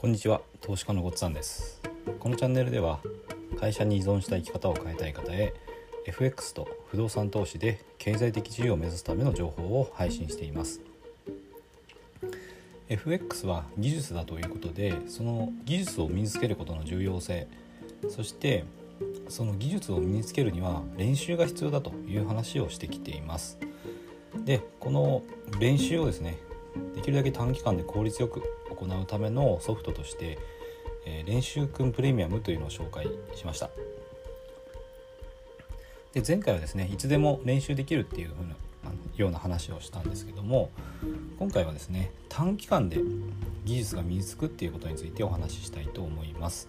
こんにちは投資家のごっつんです。このチャンネルでは会社に依存した生き方を変えたい方へ FX と不動産投資で経済的自由を目指すための情報を配信しています。FX は技術だということでその技術を身につけることの重要性そしてその技術を身につけるには練習が必要だという話をしてきています。でこの練習をですねできるだけ短期間で効率よく行うためのソフトとして、えー、練習くんプレミアムというのを紹介しました。で前回はですねいつでも練習できるっていうような話をしたんですけども今回はですね短期間で技術が身につくっていうことについてお話ししたいと思います。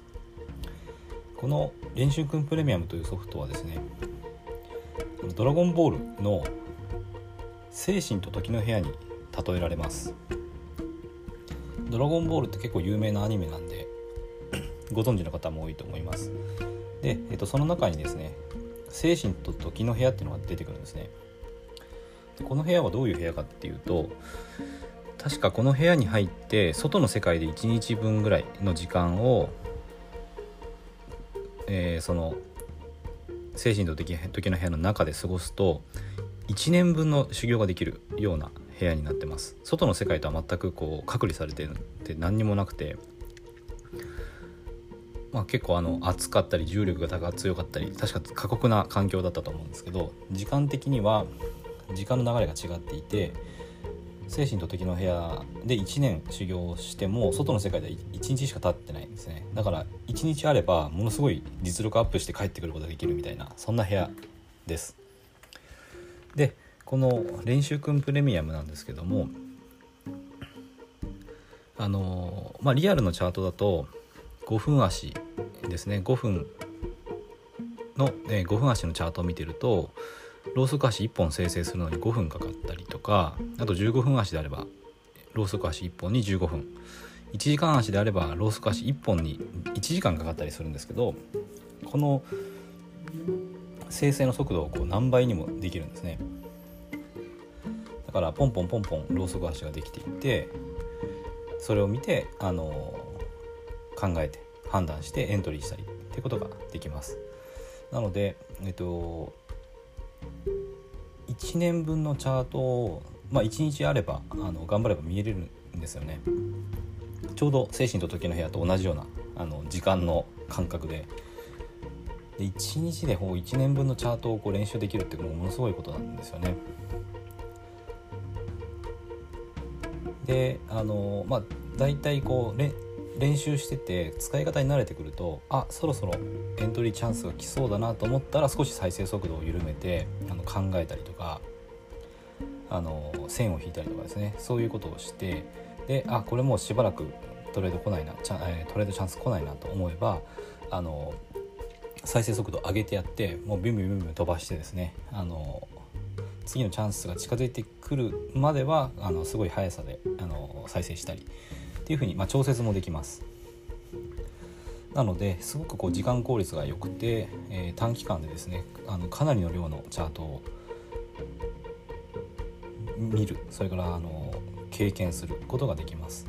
この練習くんプレミアムというソフトはですねドラゴンボールの精神と時の部屋に例えられます。ドラゴンボールって結構有名なアニメなんで ご存知の方も多いと思います。で、えっと、その中にですね精神と時の部屋っていうのが出てくるんですね。この部屋はどういう部屋かっていうと確かこの部屋に入って外の世界で1日分ぐらいの時間を、えー、その精神と時の部屋の中で過ごすと1年分の修行ができるような部屋になってます。外の世界とは全くこう隔離されてるって何にもなくて、まあ、結構あの暑かったり重力が強かったり確か過酷な環境だったと思うんですけど時間的には時間の流れが違っていて精神と時の部屋で1年修行しても外の世界で1日しか経ってないんですね。だから1日あればものすごい実力アップして帰ってくることができるみたいなそんな部屋です。でこの練習くんプレミアムなんですけどもあのまあリアルのチャートだと5分足ですね。5分の、え5分足のチャートを見てるとローソク足1本生成するのに5分かかったりとかあと15分足であればローソク足1本に15分。1時間足であればローソク足1本に1時間かかったりするんですけどこの生成の速度をこう何倍にもできるんですね。だからポンポンポンポンローソク足ができていってそれを見てあの考えて判断してエントリーしたりってことができます。なのでえっと1年分のチャートを、まあ、1日あればあの頑張れば見えれるんですよね。ちょうど精神と時の部屋と同じようなあの時間の感覚で。で1日でほう1年分のチャートをこう練習できるってものすごいことなんですよね。であのまあ大体こう練習してて使い方に慣れてくるとあそろそろエントリーチャンスが来そうだなと思ったら少し再生速度を緩めてあの考えたりとかあの線を引いたりとかですね。そういうことをしてであこれもうしばらくトレード来ないなチャ、トレードチャンス来ないなと思えばあの再生速度上げてやってもうビュンビュンビュンビュン飛ばしてですねあの次のチャンスが近づいてくるまではあのすごい速さであの再生したりっていうふうに、まあ、調節もできます。なのですごくこう時間効率が良くて、えー、短期間でですねあのかなりの量のチャートを見る。それからあの経験することができます。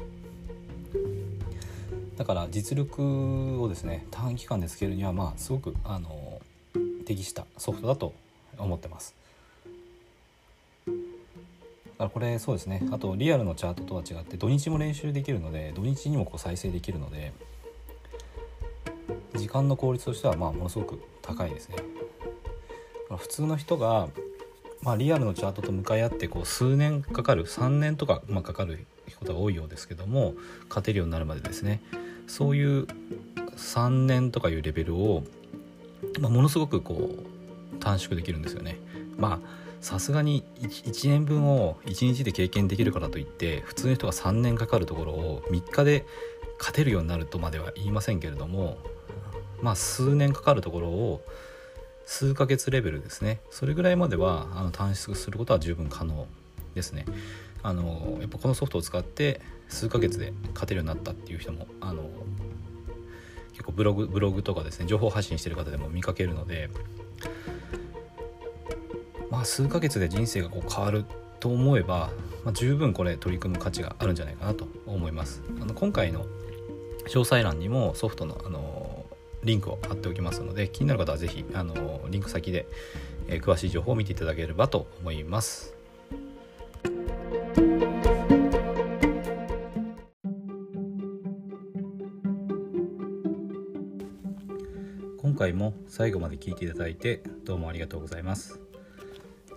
だから実力をですね短期間でつけるにはまあすごくあの適したソフトだと思ってます。からこれそうですね。あとリアルのチャートとは違って土日も練習できるので土日にもこう再生できるので時間の効率としてはまあものすごく高いですね。普通の人がまあ、リアルのチャートと向かい合ってこう数年かかる3年とか、まあ、かかることが多いようですけども勝てるようになるまでですね。そういう3年とかいうレベルを、まあ、ものすごくこう短縮できるんですよね。まあさすがに 1, 1年分を1日で経験できるからといって普通の人が3年かかるところを3日で勝てるようになるとまでは言いませんけれどもまあ数年かかるところを数ヶ月レベルですね。それぐらいまではあの短縮することは十分可能ですね。あのやっぱこのソフトを使って数ヶ月で勝てるようになったっていう人もあの結構ブログブログとかですね情報発信してる方でも見かけるので数ヶ月で人生がこう変わると思えば、まあ、十分これ取り組む価値があるんじゃないかなと思います。あの今回の詳細欄にもソフトの、あのリンクを貼っておきますので気になる方は是非、あのリンク先で、え詳しい情報を見ていただければと思います。今回も最後まで聞いていただいてどうもありがとうございます